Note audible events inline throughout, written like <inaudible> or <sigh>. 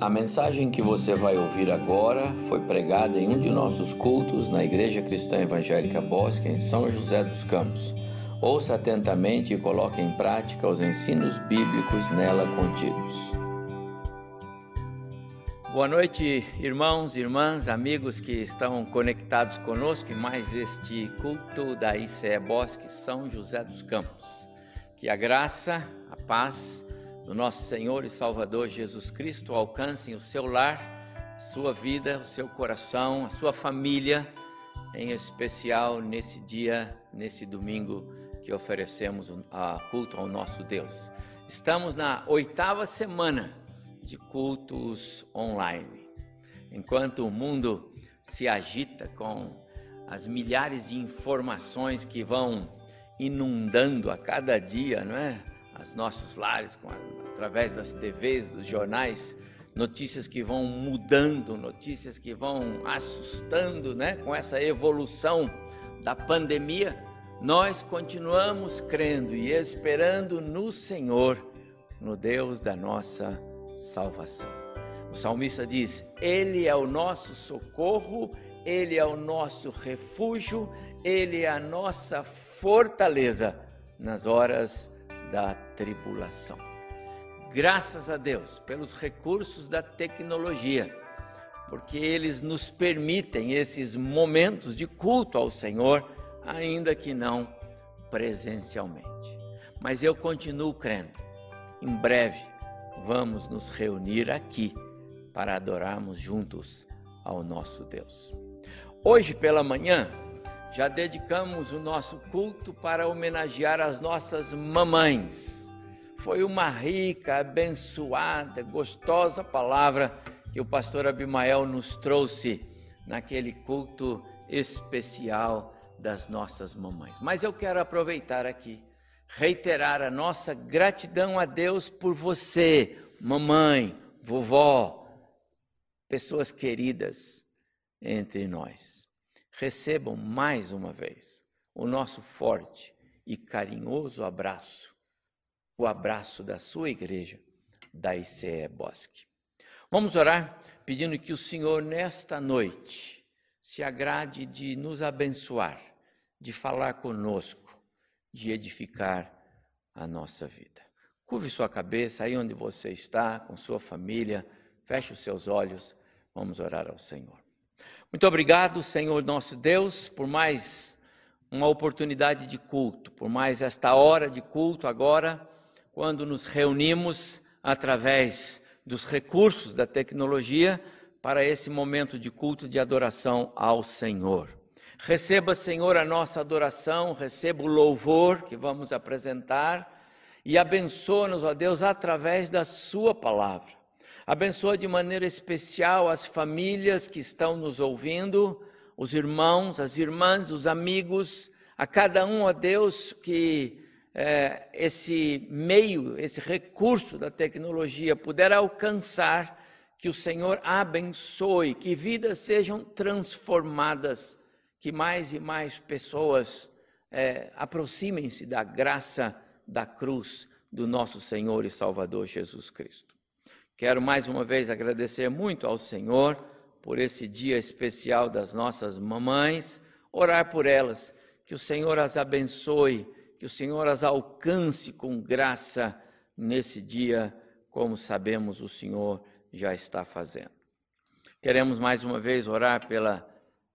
A mensagem que você vai ouvir agora foi pregada em um de nossos cultos na Igreja Cristã Evangélica Bosque, em São José dos Campos. Ouça atentamente e coloque em prática os ensinos bíblicos nela contidos. Boa noite, irmãos, irmãs, amigos que estão conectados conosco em mais este culto da ICE Bosque São José dos Campos. Que a graça, a paz, do nosso Senhor e Salvador Jesus Cristo alcancem o seu lar, sua vida, o seu coração, a sua família, em especial nesse dia, nesse domingo que oferecemos a culto ao nosso Deus. Estamos na oitava semana de cultos online. Enquanto o mundo se agita com as milhares de informações que vão inundando a cada dia, não é? As nossos lares, a, através das TVs, dos jornais, notícias que vão mudando, notícias que vão assustando, né? Com essa evolução da pandemia, nós continuamos crendo e esperando no Senhor, no Deus da nossa salvação. O salmista diz: Ele é o nosso socorro, Ele é o nosso refúgio, Ele é a nossa fortaleza nas horas da tribulação. Graças a Deus pelos recursos da tecnologia, porque eles nos permitem esses momentos de culto ao Senhor, ainda que não presencialmente. Mas eu continuo crendo. Em breve vamos nos reunir aqui para adorarmos juntos ao nosso Deus. Hoje pela manhã, já dedicamos o nosso culto para homenagear as nossas mamães. Foi uma rica, abençoada, gostosa palavra que o pastor Abimael nos trouxe naquele culto especial das nossas mamães. Mas eu quero aproveitar aqui, reiterar a nossa gratidão a Deus por você, mamãe, vovó, pessoas queridas entre nós recebam mais uma vez o nosso forte e carinhoso abraço, o abraço da sua igreja, da ICE Bosque. Vamos orar pedindo que o Senhor, nesta noite, se agrade de nos abençoar, de falar conosco, de edificar a nossa vida. Curve sua cabeça aí onde você está, com sua família, feche os seus olhos, vamos orar ao Senhor. Muito obrigado, Senhor nosso Deus, por mais uma oportunidade de culto, por mais esta hora de culto agora, quando nos reunimos através dos recursos da tecnologia para esse momento de culto de adoração ao Senhor. Receba, Senhor, a nossa adoração, receba o louvor que vamos apresentar e abençoa-nos, ó Deus, através da Sua palavra. Abençoa de maneira especial as famílias que estão nos ouvindo, os irmãos, as irmãs, os amigos, a cada um, ó Deus, que é, esse meio, esse recurso da tecnologia puder alcançar, que o Senhor abençoe, que vidas sejam transformadas, que mais e mais pessoas é, aproximem-se da graça da cruz do nosso Senhor e Salvador Jesus Cristo. Quero mais uma vez agradecer muito ao Senhor por esse dia especial das nossas mamães, orar por elas, que o Senhor as abençoe, que o Senhor as alcance com graça nesse dia, como sabemos o Senhor já está fazendo. Queremos mais uma vez orar pela,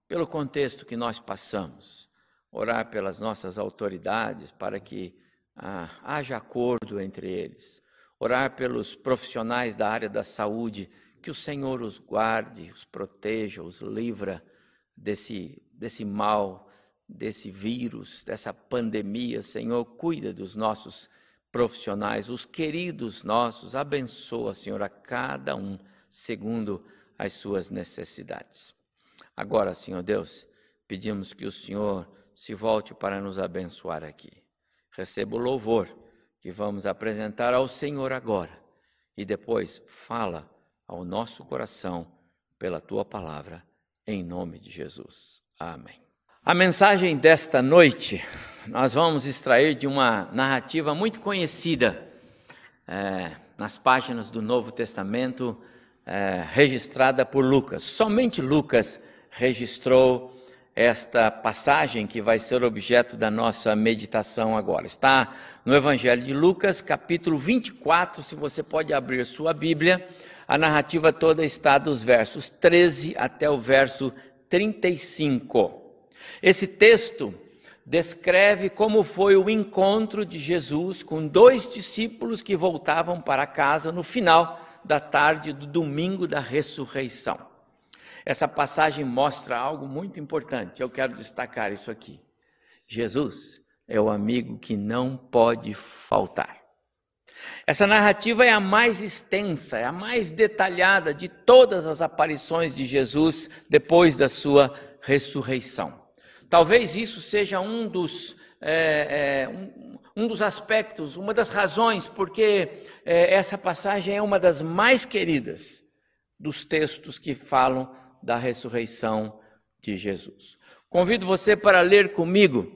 pelo contexto que nós passamos, orar pelas nossas autoridades para que ah, haja acordo entre eles orar pelos profissionais da área da saúde, que o Senhor os guarde, os proteja, os livra desse, desse mal, desse vírus, dessa pandemia. Senhor, cuida dos nossos profissionais, os queridos nossos, abençoa, Senhor, a cada um segundo as suas necessidades. Agora, Senhor Deus, pedimos que o Senhor se volte para nos abençoar aqui. Receba o louvor que vamos apresentar ao Senhor agora e depois fala ao nosso coração pela tua palavra, em nome de Jesus. Amém. A mensagem desta noite nós vamos extrair de uma narrativa muito conhecida é, nas páginas do Novo Testamento, é, registrada por Lucas. Somente Lucas registrou esta passagem que vai ser objeto da nossa meditação agora. Está no Evangelho de Lucas, capítulo 24, se você pode abrir sua Bíblia. A narrativa toda está dos versos 13 até o verso 35. Esse texto descreve como foi o encontro de Jesus com dois discípulos que voltavam para casa no final da tarde do domingo da ressurreição. Essa passagem mostra algo muito importante. Eu quero destacar isso aqui. Jesus é o amigo que não pode faltar. Essa narrativa é a mais extensa, é a mais detalhada de todas as aparições de Jesus depois da sua ressurreição. Talvez isso seja um dos, é, é, um, um, dos aspectos, uma das razões porque é, essa passagem é uma das mais queridas dos textos que falam da ressurreição de Jesus. Convido você para ler comigo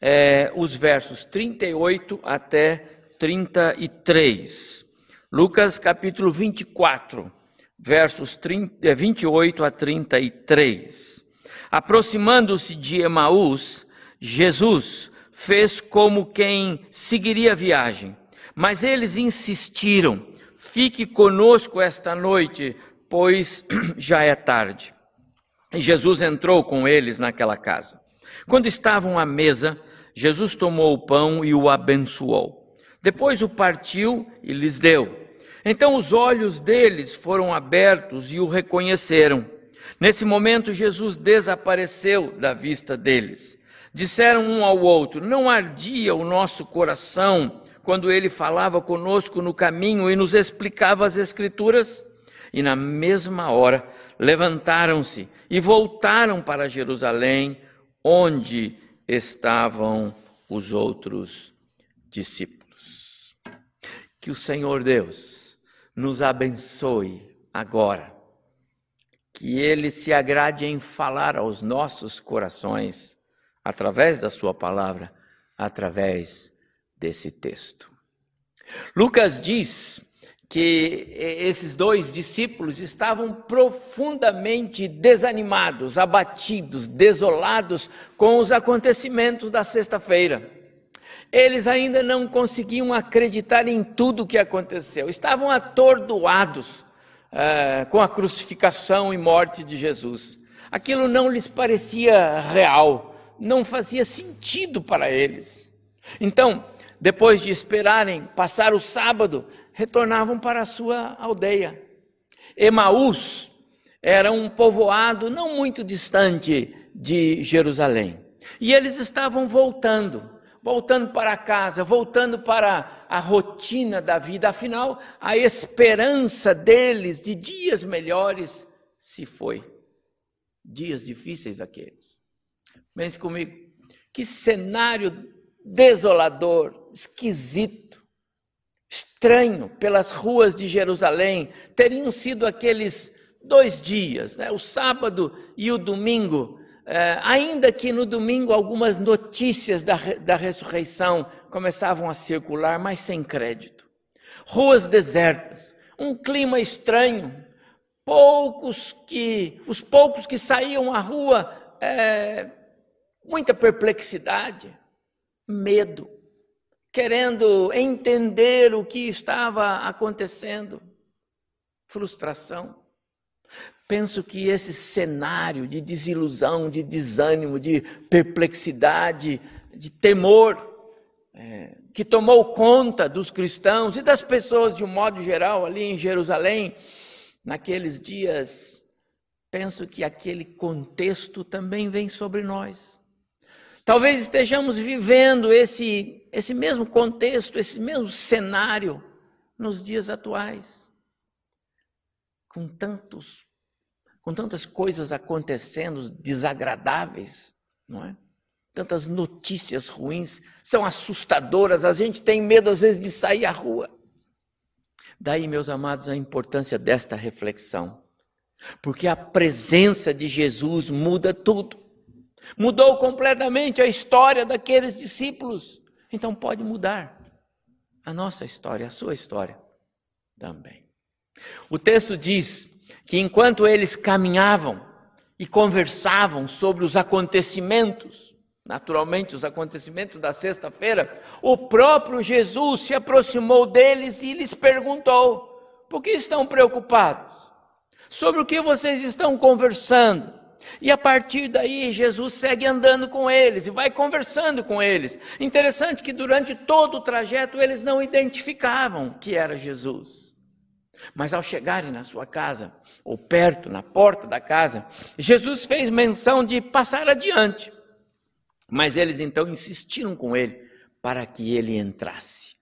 é, os versos 38 até 33. Lucas capítulo 24, versos 30, 28 a 33. Aproximando-se de Emaús, Jesus fez como quem seguiria a viagem, mas eles insistiram: fique conosco esta noite, pois <clears throat> já é tarde. E Jesus entrou com eles naquela casa. Quando estavam à mesa, Jesus tomou o pão e o abençoou. Depois o partiu e lhes deu. Então os olhos deles foram abertos e o reconheceram. Nesse momento, Jesus desapareceu da vista deles. Disseram um ao outro: Não ardia o nosso coração quando ele falava conosco no caminho e nos explicava as Escrituras? E na mesma hora levantaram-se e voltaram para Jerusalém, onde estavam os outros discípulos. Que o Senhor Deus nos abençoe agora que ele se agrade em falar aos nossos corações através da sua palavra, através desse texto. Lucas diz que esses dois discípulos estavam profundamente desanimados, abatidos, desolados com os acontecimentos da sexta-feira. Eles ainda não conseguiam acreditar em tudo o que aconteceu, estavam atordoados é, com a crucificação e morte de Jesus. Aquilo não lhes parecia real, não fazia sentido para eles. Então, depois de esperarem passar o sábado, retornavam para a sua aldeia. Emaús era um povoado não muito distante de Jerusalém. E eles estavam voltando voltando para casa, voltando para a rotina da vida. Afinal, a esperança deles de dias melhores se foi. Dias difíceis aqueles. Pense comigo. Que cenário desolador, esquisito, estranho pelas ruas de Jerusalém teriam sido aqueles dois dias, né? o sábado e o domingo, é, ainda que no domingo algumas notícias da, da ressurreição começavam a circular, mas sem crédito. Ruas desertas, um clima estranho, poucos que, os poucos que saíam à rua, é, muita perplexidade, medo, querendo entender o que estava acontecendo, frustração. Penso que esse cenário de desilusão, de desânimo, de perplexidade, de temor, é, que tomou conta dos cristãos e das pessoas de um modo geral ali em Jerusalém, naqueles dias, penso que aquele contexto também vem sobre nós. Talvez estejamos vivendo esse, esse mesmo contexto, esse mesmo cenário nos dias atuais, com tantos com tantas coisas acontecendo desagradáveis, não é? Tantas notícias ruins, são assustadoras, a gente tem medo às vezes de sair à rua. Daí, meus amados, a importância desta reflexão. Porque a presença de Jesus muda tudo. Mudou completamente a história daqueles discípulos. Então pode mudar a nossa história, a sua história também. O texto diz que enquanto eles caminhavam e conversavam sobre os acontecimentos, naturalmente os acontecimentos da sexta-feira, o próprio Jesus se aproximou deles e lhes perguntou: por que estão preocupados? Sobre o que vocês estão conversando? E a partir daí, Jesus segue andando com eles e vai conversando com eles. Interessante que durante todo o trajeto eles não identificavam que era Jesus. Mas ao chegarem na sua casa, ou perto, na porta da casa, Jesus fez menção de passar adiante. Mas eles então insistiram com ele para que ele entrasse.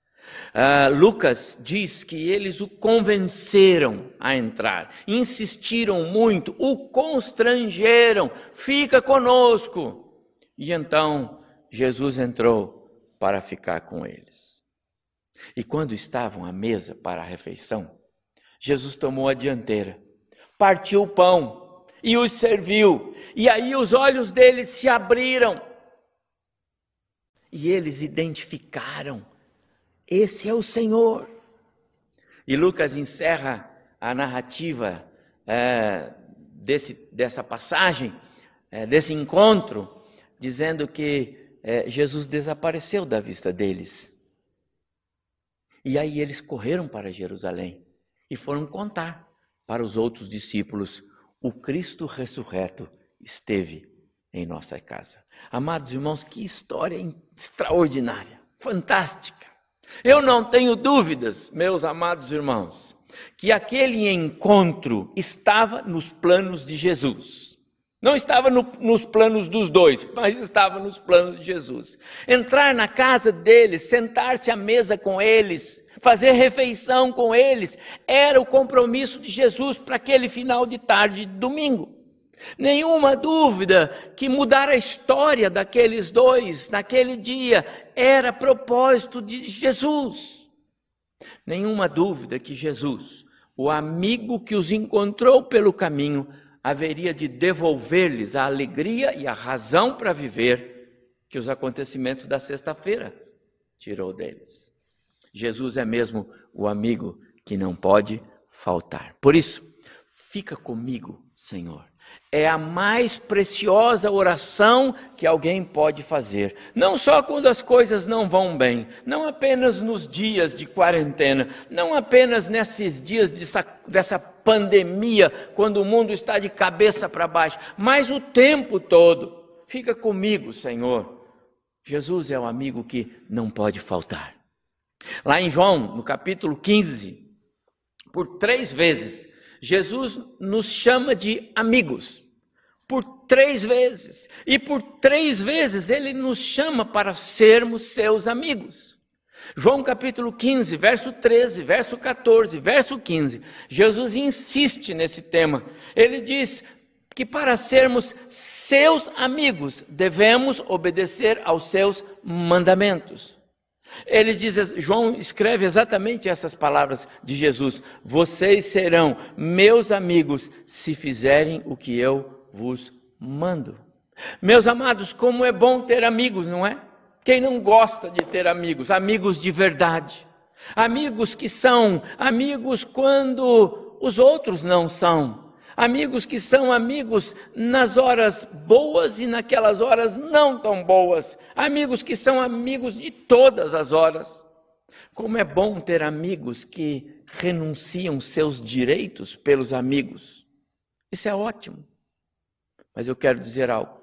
Uh, Lucas diz que eles o convenceram a entrar, insistiram muito, o constrangeram, fica conosco. E então Jesus entrou para ficar com eles. E quando estavam à mesa para a refeição, Jesus tomou a dianteira, partiu o pão e os serviu, e aí os olhos deles se abriram e eles identificaram esse é o Senhor. E Lucas encerra a narrativa é, desse, dessa passagem, é, desse encontro, dizendo que é, Jesus desapareceu da vista deles. E aí eles correram para Jerusalém e foram contar para os outros discípulos: o Cristo ressurreto esteve em nossa casa. Amados irmãos, que história extraordinária, fantástica. Eu não tenho dúvidas, meus amados irmãos, que aquele encontro estava nos planos de Jesus. Não estava no, nos planos dos dois, mas estava nos planos de Jesus. Entrar na casa deles, sentar-se à mesa com eles, fazer refeição com eles, era o compromisso de Jesus para aquele final de tarde de domingo. Nenhuma dúvida que mudar a história daqueles dois naquele dia era propósito de Jesus. Nenhuma dúvida que Jesus, o amigo que os encontrou pelo caminho, haveria de devolver-lhes a alegria e a razão para viver que os acontecimentos da sexta-feira tirou deles. Jesus é mesmo o amigo que não pode faltar. Por isso, fica comigo, Senhor é a mais preciosa oração que alguém pode fazer. Não só quando as coisas não vão bem, não apenas nos dias de quarentena, não apenas nesses dias dessa, dessa pandemia, quando o mundo está de cabeça para baixo, mas o tempo todo. Fica comigo, Senhor. Jesus é o amigo que não pode faltar. Lá em João, no capítulo 15, por três vezes, Jesus nos chama de amigos por três vezes. E por três vezes ele nos chama para sermos seus amigos. João capítulo 15, verso 13, verso 14, verso 15. Jesus insiste nesse tema. Ele diz que para sermos seus amigos devemos obedecer aos seus mandamentos. Ele diz, João escreve exatamente essas palavras de Jesus: Vocês serão meus amigos se fizerem o que eu vos mando. Meus amados, como é bom ter amigos, não é? Quem não gosta de ter amigos? Amigos de verdade. Amigos que são amigos quando os outros não são. Amigos que são amigos nas horas boas e naquelas horas não tão boas. Amigos que são amigos de todas as horas. Como é bom ter amigos que renunciam seus direitos pelos amigos. Isso é ótimo. Mas eu quero dizer algo.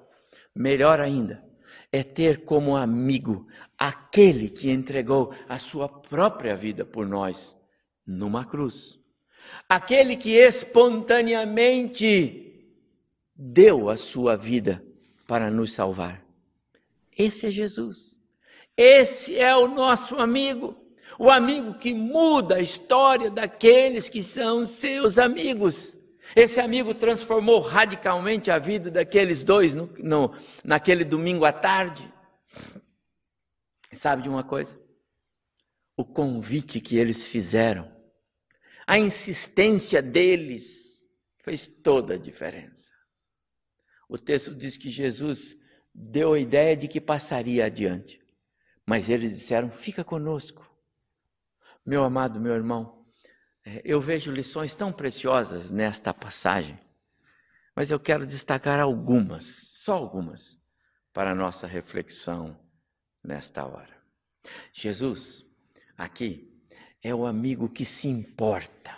Melhor ainda é ter como amigo aquele que entregou a sua própria vida por nós numa cruz. Aquele que espontaneamente deu a sua vida para nos salvar. Esse é Jesus. Esse é o nosso amigo. O amigo que muda a história daqueles que são seus amigos. Esse amigo transformou radicalmente a vida daqueles dois no, no, naquele domingo à tarde. Sabe de uma coisa? O convite que eles fizeram, a insistência deles, fez toda a diferença. O texto diz que Jesus deu a ideia de que passaria adiante, mas eles disseram: fica conosco. Meu amado, meu irmão, é, eu vejo lições tão preciosas nesta passagem, mas eu quero destacar algumas, só algumas, para a nossa reflexão nesta hora. Jesus, aqui, é o amigo que se importa,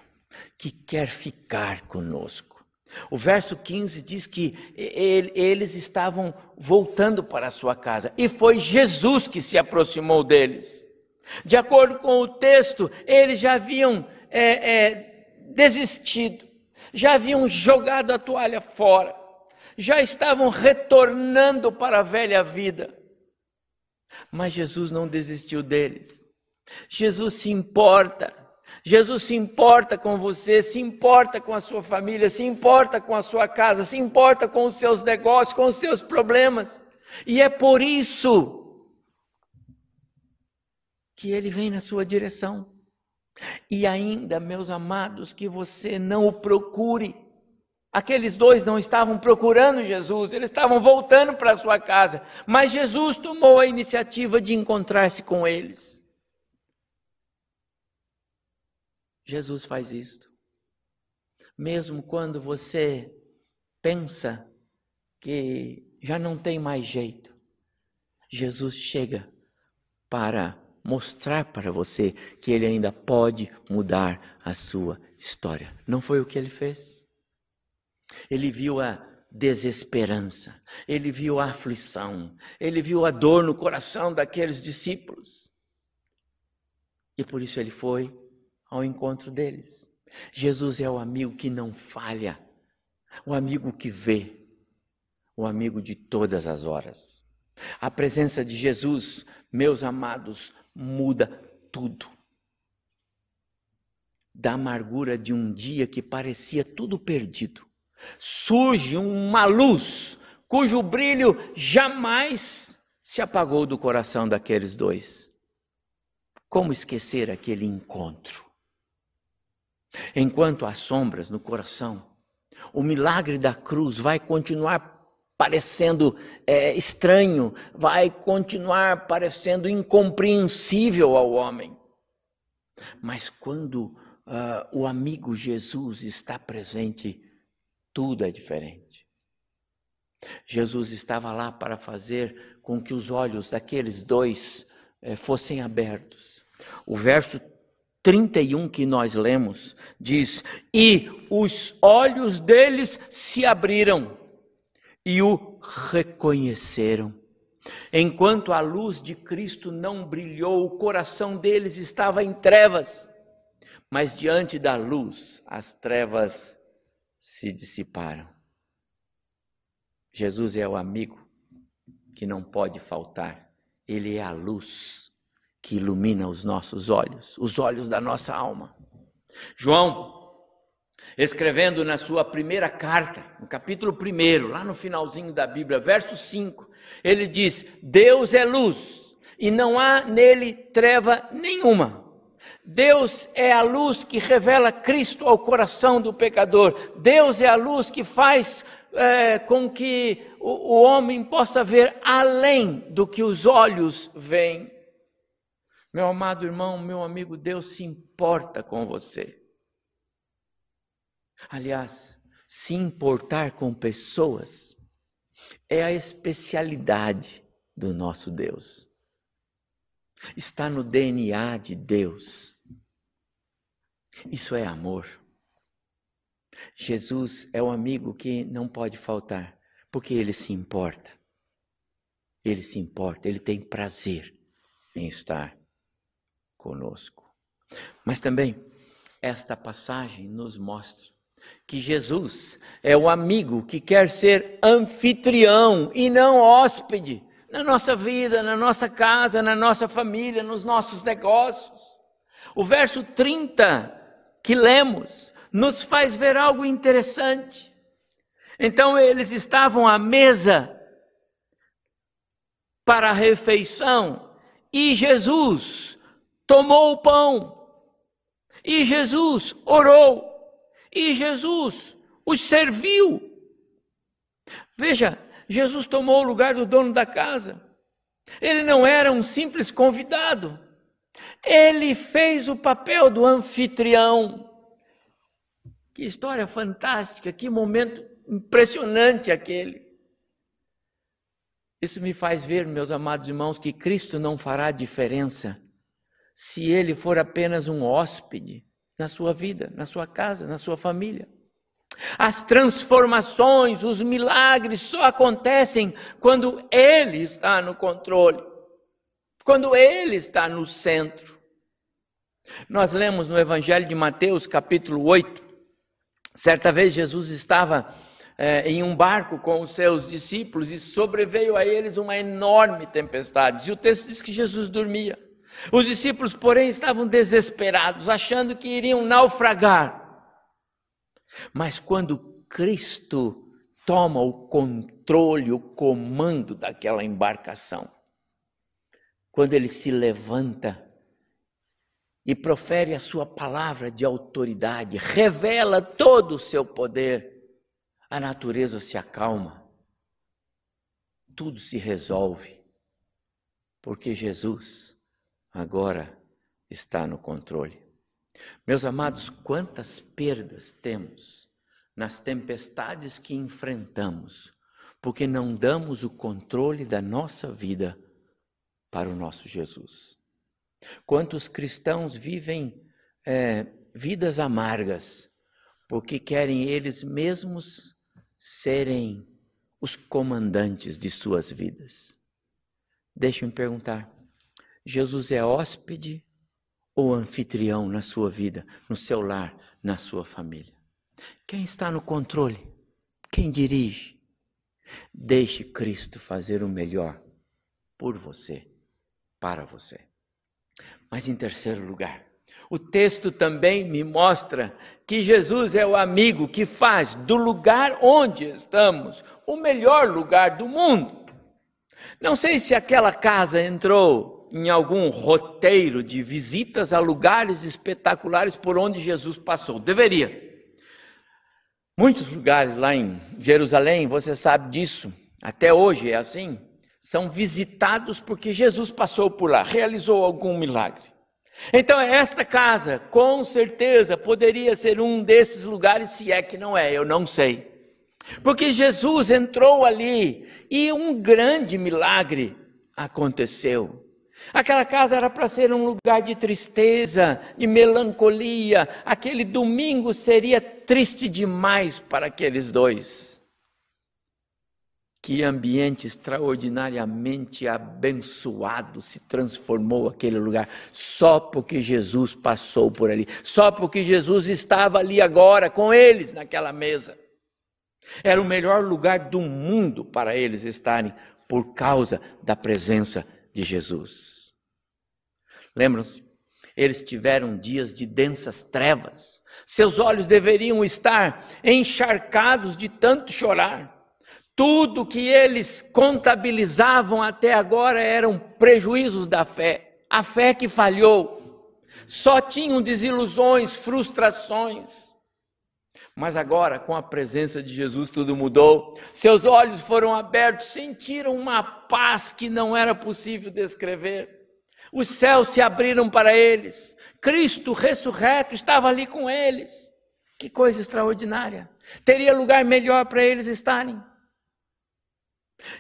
que quer ficar conosco. O verso 15 diz que eles estavam voltando para a sua casa e foi Jesus que se aproximou deles. De acordo com o texto, eles já haviam é, é, desistido, já haviam jogado a toalha fora, já estavam retornando para a velha vida. Mas Jesus não desistiu deles. Jesus se importa. Jesus se importa com você, se importa com a sua família, se importa com a sua casa, se importa com os seus negócios, com os seus problemas. E é por isso que ele vem na sua direção. E ainda, meus amados, que você não o procure. Aqueles dois não estavam procurando Jesus, eles estavam voltando para sua casa, mas Jesus tomou a iniciativa de encontrar-se com eles. Jesus faz isto. Mesmo quando você pensa que já não tem mais jeito, Jesus chega para mostrar para você que ele ainda pode mudar a sua história. Não foi o que ele fez? Ele viu a desesperança, ele viu a aflição, ele viu a dor no coração daqueles discípulos. E por isso ele foi ao encontro deles. Jesus é o amigo que não falha, o amigo que vê, o amigo de todas as horas. A presença de Jesus, meus amados, muda tudo. Da amargura de um dia que parecia tudo perdido, surge uma luz cujo brilho jamais se apagou do coração daqueles dois. Como esquecer aquele encontro? Enquanto há sombras no coração, o milagre da cruz vai continuar parecendo é, estranho, vai continuar parecendo incompreensível ao homem. Mas quando uh, o amigo Jesus está presente, tudo é diferente. Jesus estava lá para fazer com que os olhos daqueles dois eh, fossem abertos. O verso 31 que nós lemos diz: E os olhos deles se abriram e o reconheceram. Enquanto a luz de Cristo não brilhou, o coração deles estava em trevas, mas diante da luz as trevas se dissiparam. Jesus é o amigo que não pode faltar, ele é a luz que ilumina os nossos olhos, os olhos da nossa alma. João escrevendo na sua primeira carta, no capítulo 1, lá no finalzinho da Bíblia, verso 5, ele diz: Deus é luz e não há nele treva nenhuma. Deus é a luz que revela Cristo ao coração do pecador. Deus é a luz que faz é, com que o, o homem possa ver além do que os olhos veem. Meu amado irmão, meu amigo, Deus se importa com você. Aliás, se importar com pessoas é a especialidade do nosso Deus. Está no DNA de Deus. Isso é amor. Jesus é o amigo que não pode faltar, porque ele se importa. Ele se importa, ele tem prazer em estar conosco. Mas também, esta passagem nos mostra que Jesus é o amigo que quer ser anfitrião e não hóspede na nossa vida, na nossa casa, na nossa família, nos nossos negócios. O verso 30 que lemos nos faz ver algo interessante. Então eles estavam à mesa para a refeição e Jesus tomou o pão e Jesus orou e Jesus os serviu. Veja, Jesus tomou o lugar do dono da casa. Ele não era um simples convidado. Ele fez o papel do anfitrião. Que história fantástica, que momento impressionante aquele. Isso me faz ver, meus amados irmãos, que Cristo não fará diferença se ele for apenas um hóspede na sua vida, na sua casa, na sua família. As transformações, os milagres só acontecem quando Ele está no controle, quando Ele está no centro. Nós lemos no Evangelho de Mateus, capítulo 8, certa vez Jesus estava é, em um barco com os seus discípulos e sobreveio a eles uma enorme tempestade. E o texto diz que Jesus dormia. Os discípulos, porém, estavam desesperados, achando que iriam naufragar. Mas quando Cristo toma o controle, o comando daquela embarcação, quando ele se levanta e profere a sua palavra de autoridade, revela todo o seu poder, a natureza se acalma, tudo se resolve, porque Jesus agora está no controle. Meus amados, quantas perdas temos nas tempestades que enfrentamos, porque não damos o controle da nossa vida para o nosso Jesus. Quantos cristãos vivem é, vidas amargas, porque querem eles mesmos serem os comandantes de suas vidas. Deixe-me perguntar: Jesus é hóspede ou anfitrião na sua vida, no seu lar, na sua família? Quem está no controle? Quem dirige? Deixe Cristo fazer o melhor por você, para você. Mas em terceiro lugar, o texto também me mostra que Jesus é o amigo que faz do lugar onde estamos o melhor lugar do mundo. Não sei se aquela casa entrou em algum roteiro de visitas a lugares espetaculares por onde Jesus passou. Deveria. Muitos lugares lá em Jerusalém, você sabe disso, até hoje é assim, são visitados porque Jesus passou por lá, realizou algum milagre. Então, esta casa, com certeza, poderia ser um desses lugares, se é que não é, eu não sei. Porque Jesus entrou ali e um grande milagre aconteceu. Aquela casa era para ser um lugar de tristeza, de melancolia. Aquele domingo seria triste demais para aqueles dois. Que ambiente extraordinariamente abençoado se transformou aquele lugar, só porque Jesus passou por ali, só porque Jesus estava ali agora com eles naquela mesa. Era o melhor lugar do mundo para eles estarem, por causa da presença de Jesus. Lembram-se? Eles tiveram dias de densas trevas. Seus olhos deveriam estar encharcados de tanto chorar. Tudo que eles contabilizavam até agora eram prejuízos da fé, a fé que falhou. Só tinham desilusões, frustrações. Mas agora, com a presença de Jesus, tudo mudou. Seus olhos foram abertos, sentiram uma paz que não era possível descrever. Os céus se abriram para eles. Cristo ressurreto estava ali com eles. Que coisa extraordinária. Teria lugar melhor para eles estarem.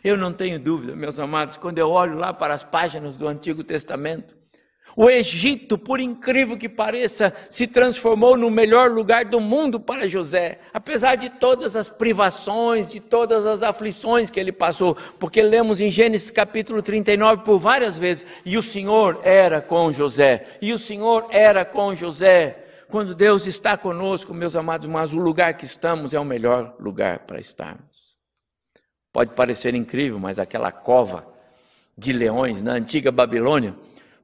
Eu não tenho dúvida, meus amados, quando eu olho lá para as páginas do Antigo Testamento, o Egito, por incrível que pareça, se transformou no melhor lugar do mundo para José, apesar de todas as privações, de todas as aflições que ele passou, porque lemos em Gênesis capítulo 39 por várias vezes, e o Senhor era com José, e o Senhor era com José. Quando Deus está conosco, meus amados, mas o lugar que estamos é o melhor lugar para estarmos. Pode parecer incrível, mas aquela cova de leões na antiga Babilônia,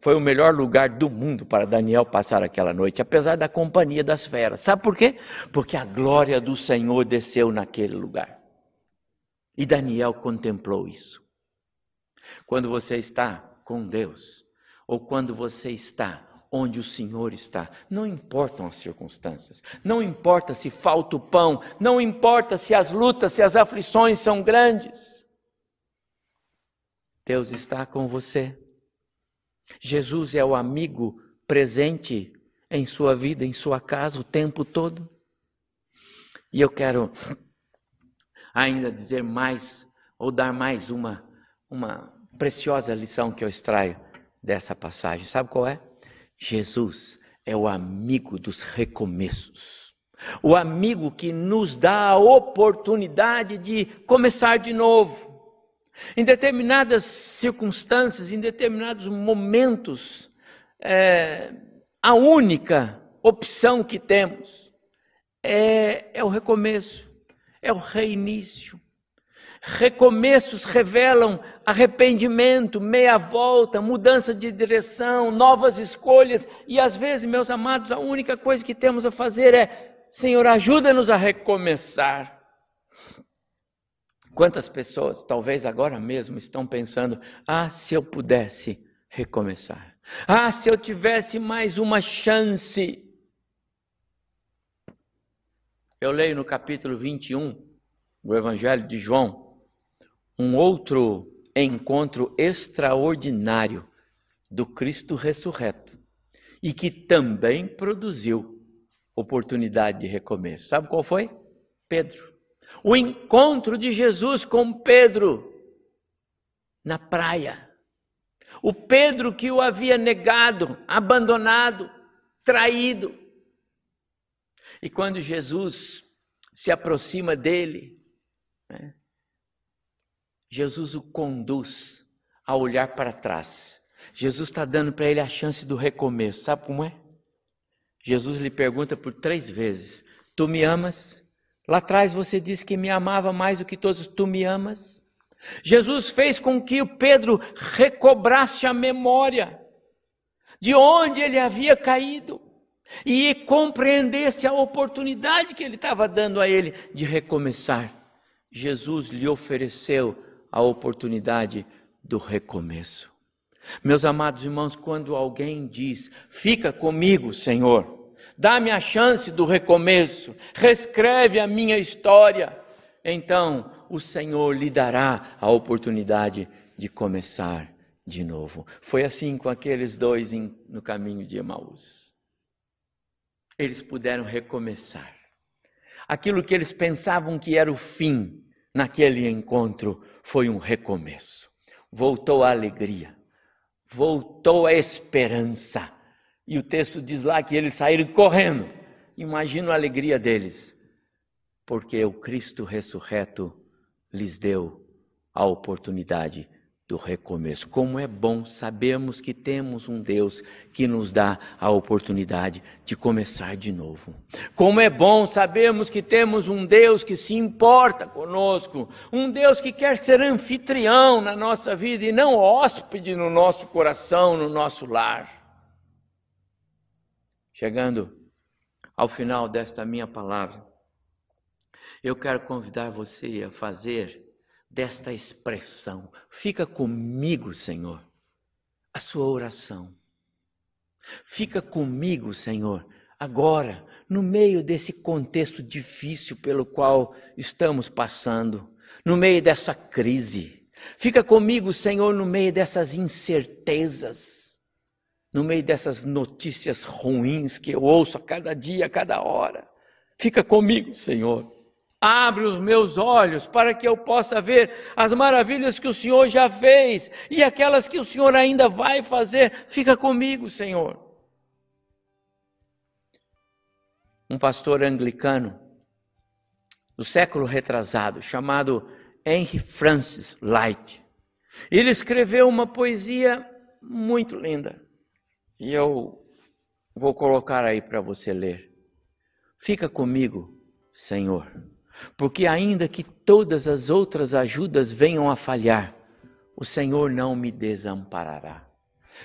foi o melhor lugar do mundo para Daniel passar aquela noite, apesar da companhia das feras. Sabe por quê? Porque a glória do Senhor desceu naquele lugar. E Daniel contemplou isso. Quando você está com Deus, ou quando você está onde o Senhor está, não importam as circunstâncias, não importa se falta o pão, não importa se as lutas, se as aflições são grandes. Deus está com você. Jesus é o amigo presente em sua vida, em sua casa, o tempo todo. E eu quero ainda dizer mais, ou dar mais uma, uma preciosa lição que eu extraio dessa passagem. Sabe qual é? Jesus é o amigo dos recomeços. O amigo que nos dá a oportunidade de começar de novo. Em determinadas circunstâncias, em determinados momentos, é, a única opção que temos é, é o recomeço, é o reinício. Recomeços revelam arrependimento, meia volta, mudança de direção, novas escolhas, e às vezes, meus amados, a única coisa que temos a fazer é: Senhor, ajuda-nos a recomeçar. Quantas pessoas, talvez agora mesmo, estão pensando: ah, se eu pudesse recomeçar, ah, se eu tivesse mais uma chance. Eu leio no capítulo 21 do Evangelho de João um outro encontro extraordinário do Cristo ressurreto e que também produziu oportunidade de recomeço. Sabe qual foi? Pedro. O encontro de Jesus com Pedro na praia. O Pedro que o havia negado, abandonado, traído. E quando Jesus se aproxima dele, né, Jesus o conduz a olhar para trás. Jesus está dando para ele a chance do recomeço. Sabe como é? Jesus lhe pergunta por três vezes: Tu me amas? Lá atrás você disse que me amava mais do que todos. Tu me amas? Jesus fez com que o Pedro recobrasse a memória de onde ele havia caído e compreendesse a oportunidade que ele estava dando a ele de recomeçar. Jesus lhe ofereceu a oportunidade do recomeço. Meus amados irmãos, quando alguém diz: Fica comigo, Senhor, dá-me a chance do recomeço, reescreve a minha história, então o Senhor lhe dará a oportunidade de começar de novo. Foi assim com aqueles dois em, no caminho de Emaús. Eles puderam recomeçar. Aquilo que eles pensavam que era o fim, naquele encontro, foi um recomeço. Voltou a alegria, voltou a esperança. E o texto diz lá que eles saíram correndo. Imagina a alegria deles, porque o Cristo ressurreto lhes deu a oportunidade do recomeço. Como é bom sabermos que temos um Deus que nos dá a oportunidade de começar de novo. Como é bom sabermos que temos um Deus que se importa conosco, um Deus que quer ser anfitrião na nossa vida e não hóspede no nosso coração, no nosso lar. Chegando ao final desta minha palavra, eu quero convidar você a fazer desta expressão. Fica comigo, Senhor, a sua oração. Fica comigo, Senhor, agora, no meio desse contexto difícil pelo qual estamos passando, no meio dessa crise. Fica comigo, Senhor, no meio dessas incertezas, no meio dessas notícias ruins que eu ouço a cada dia, a cada hora. Fica comigo, Senhor. Abre os meus olhos para que eu possa ver as maravilhas que o Senhor já fez e aquelas que o Senhor ainda vai fazer. Fica comigo, Senhor. Um pastor anglicano do século retrasado, chamado Henry Francis Light, ele escreveu uma poesia muito linda. E eu vou colocar aí para você ler. Fica comigo, Senhor porque ainda que todas as outras ajudas venham a falhar, o Senhor não me desamparará.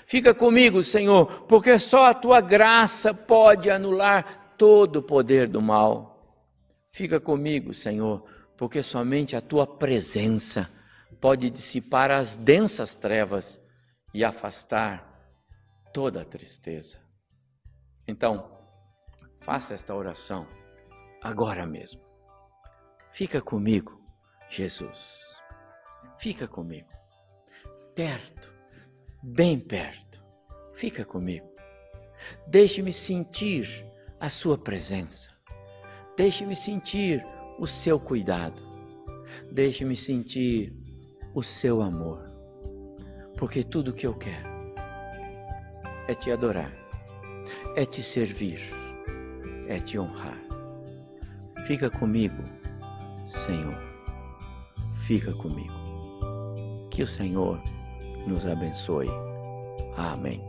Fica comigo, Senhor, porque só a tua graça pode anular todo o poder do mal. Fica comigo, Senhor, porque somente a tua presença pode dissipar as densas trevas e afastar toda a tristeza. Então, faça esta oração agora mesmo. Fica comigo, Jesus. Fica comigo. Perto, bem perto. Fica comigo. Deixe-me sentir a Sua presença. Deixe-me sentir o seu cuidado. Deixe-me sentir o seu amor. Porque tudo que eu quero é te adorar, é te servir, é te honrar. Fica comigo, Senhor. Fica comigo. Que o Senhor nos abençoe. Amém.